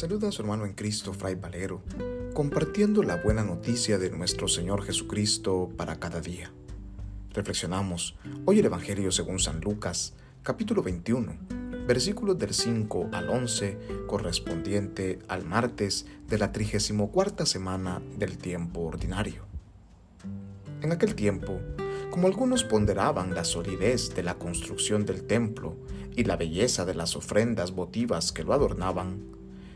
saluda a su hermano en Cristo, Fray Valero, compartiendo la buena noticia de nuestro Señor Jesucristo para cada día. Reflexionamos hoy el Evangelio según San Lucas, capítulo 21, versículos del 5 al 11, correspondiente al martes de la 34 semana del tiempo ordinario. En aquel tiempo, como algunos ponderaban la solidez de la construcción del templo y la belleza de las ofrendas votivas que lo adornaban,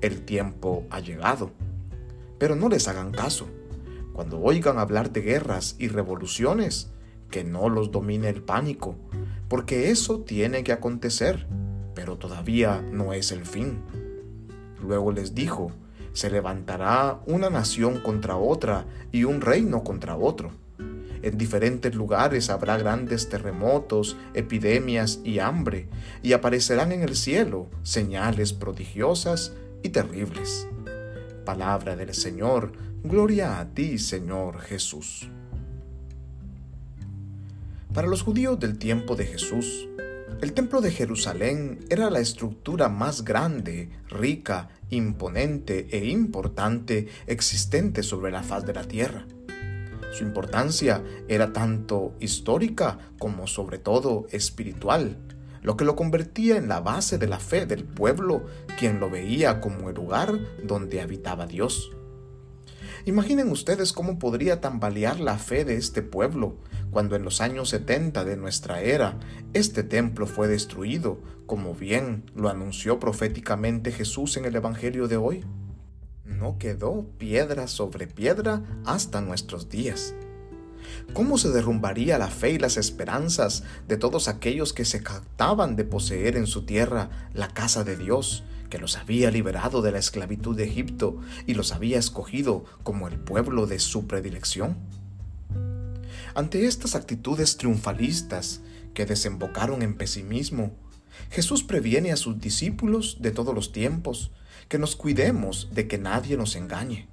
el tiempo ha llegado. Pero no les hagan caso. Cuando oigan hablar de guerras y revoluciones, que no los domine el pánico, porque eso tiene que acontecer, pero todavía no es el fin. Luego les dijo, se levantará una nación contra otra y un reino contra otro. En diferentes lugares habrá grandes terremotos, epidemias y hambre, y aparecerán en el cielo señales prodigiosas y terribles. Palabra del Señor, gloria a ti, Señor Jesús. Para los judíos del tiempo de Jesús, el templo de Jerusalén era la estructura más grande, rica, imponente e importante existente sobre la faz de la tierra. Su importancia era tanto histórica como sobre todo espiritual, lo que lo convertía en la base de la fe del pueblo, quien lo veía como el lugar donde habitaba Dios. Imaginen ustedes cómo podría tambalear la fe de este pueblo cuando en los años 70 de nuestra era este templo fue destruido, como bien lo anunció proféticamente Jesús en el Evangelio de hoy. No quedó piedra sobre piedra hasta nuestros días. ¿Cómo se derrumbaría la fe y las esperanzas de todos aquellos que se captaban de poseer en su tierra la casa de Dios, que los había liberado de la esclavitud de Egipto y los había escogido como el pueblo de su predilección? Ante estas actitudes triunfalistas que desembocaron en pesimismo, Jesús previene a sus discípulos de todos los tiempos que nos cuidemos de que nadie nos engañe,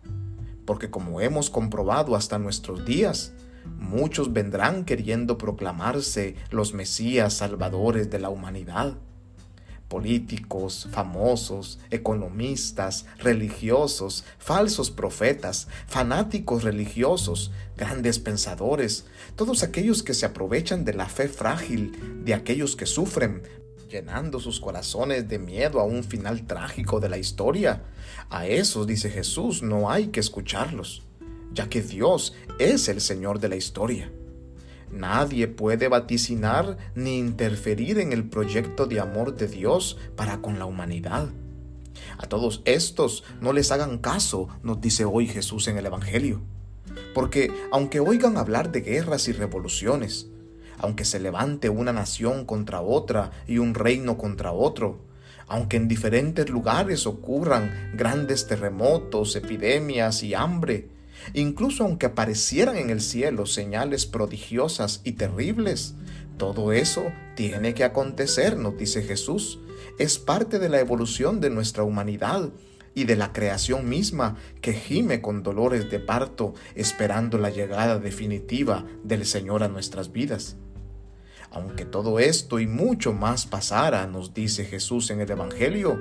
porque como hemos comprobado hasta nuestros días, muchos vendrán queriendo proclamarse los Mesías salvadores de la humanidad. Políticos, famosos, economistas, religiosos, falsos profetas, fanáticos religiosos, grandes pensadores, todos aquellos que se aprovechan de la fe frágil de aquellos que sufren, llenando sus corazones de miedo a un final trágico de la historia. A esos, dice Jesús, no hay que escucharlos ya que Dios es el Señor de la historia. Nadie puede vaticinar ni interferir en el proyecto de amor de Dios para con la humanidad. A todos estos no les hagan caso, nos dice hoy Jesús en el Evangelio. Porque aunque oigan hablar de guerras y revoluciones, aunque se levante una nación contra otra y un reino contra otro, aunque en diferentes lugares ocurran grandes terremotos, epidemias y hambre, Incluso aunque aparecieran en el cielo señales prodigiosas y terribles, todo eso tiene que acontecer, nos dice Jesús. Es parte de la evolución de nuestra humanidad y de la creación misma que gime con dolores de parto esperando la llegada definitiva del Señor a nuestras vidas. Aunque todo esto y mucho más pasara, nos dice Jesús en el Evangelio,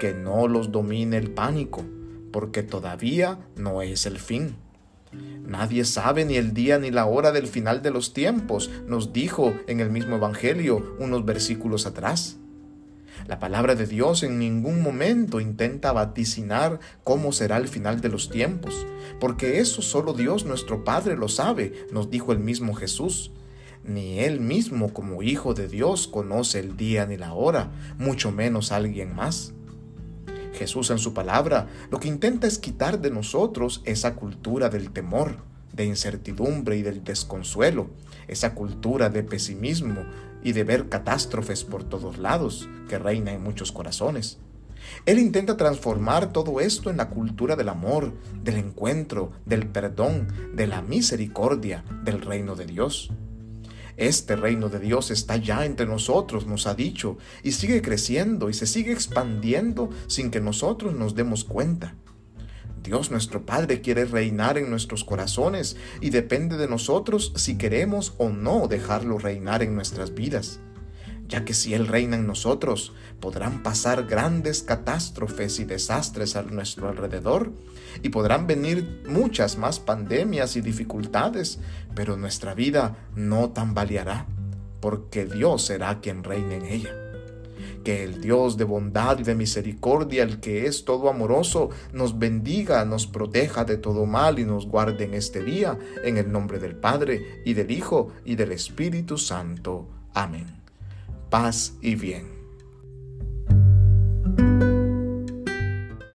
que no los domine el pánico, porque todavía no es el fin. Nadie sabe ni el día ni la hora del final de los tiempos, nos dijo en el mismo Evangelio unos versículos atrás. La palabra de Dios en ningún momento intenta vaticinar cómo será el final de los tiempos, porque eso solo Dios nuestro Padre lo sabe, nos dijo el mismo Jesús. Ni Él mismo como Hijo de Dios conoce el día ni la hora, mucho menos alguien más. Jesús en su palabra lo que intenta es quitar de nosotros esa cultura del temor, de incertidumbre y del desconsuelo, esa cultura de pesimismo y de ver catástrofes por todos lados que reina en muchos corazones. Él intenta transformar todo esto en la cultura del amor, del encuentro, del perdón, de la misericordia del reino de Dios. Este reino de Dios está ya entre nosotros, nos ha dicho, y sigue creciendo y se sigue expandiendo sin que nosotros nos demos cuenta. Dios nuestro Padre quiere reinar en nuestros corazones y depende de nosotros si queremos o no dejarlo reinar en nuestras vidas ya que si Él reina en nosotros, podrán pasar grandes catástrofes y desastres a nuestro alrededor, y podrán venir muchas más pandemias y dificultades, pero nuestra vida no tambaleará, porque Dios será quien reine en ella. Que el Dios de bondad y de misericordia, el que es todo amoroso, nos bendiga, nos proteja de todo mal y nos guarde en este día, en el nombre del Padre, y del Hijo, y del Espíritu Santo. Amén paz y bien.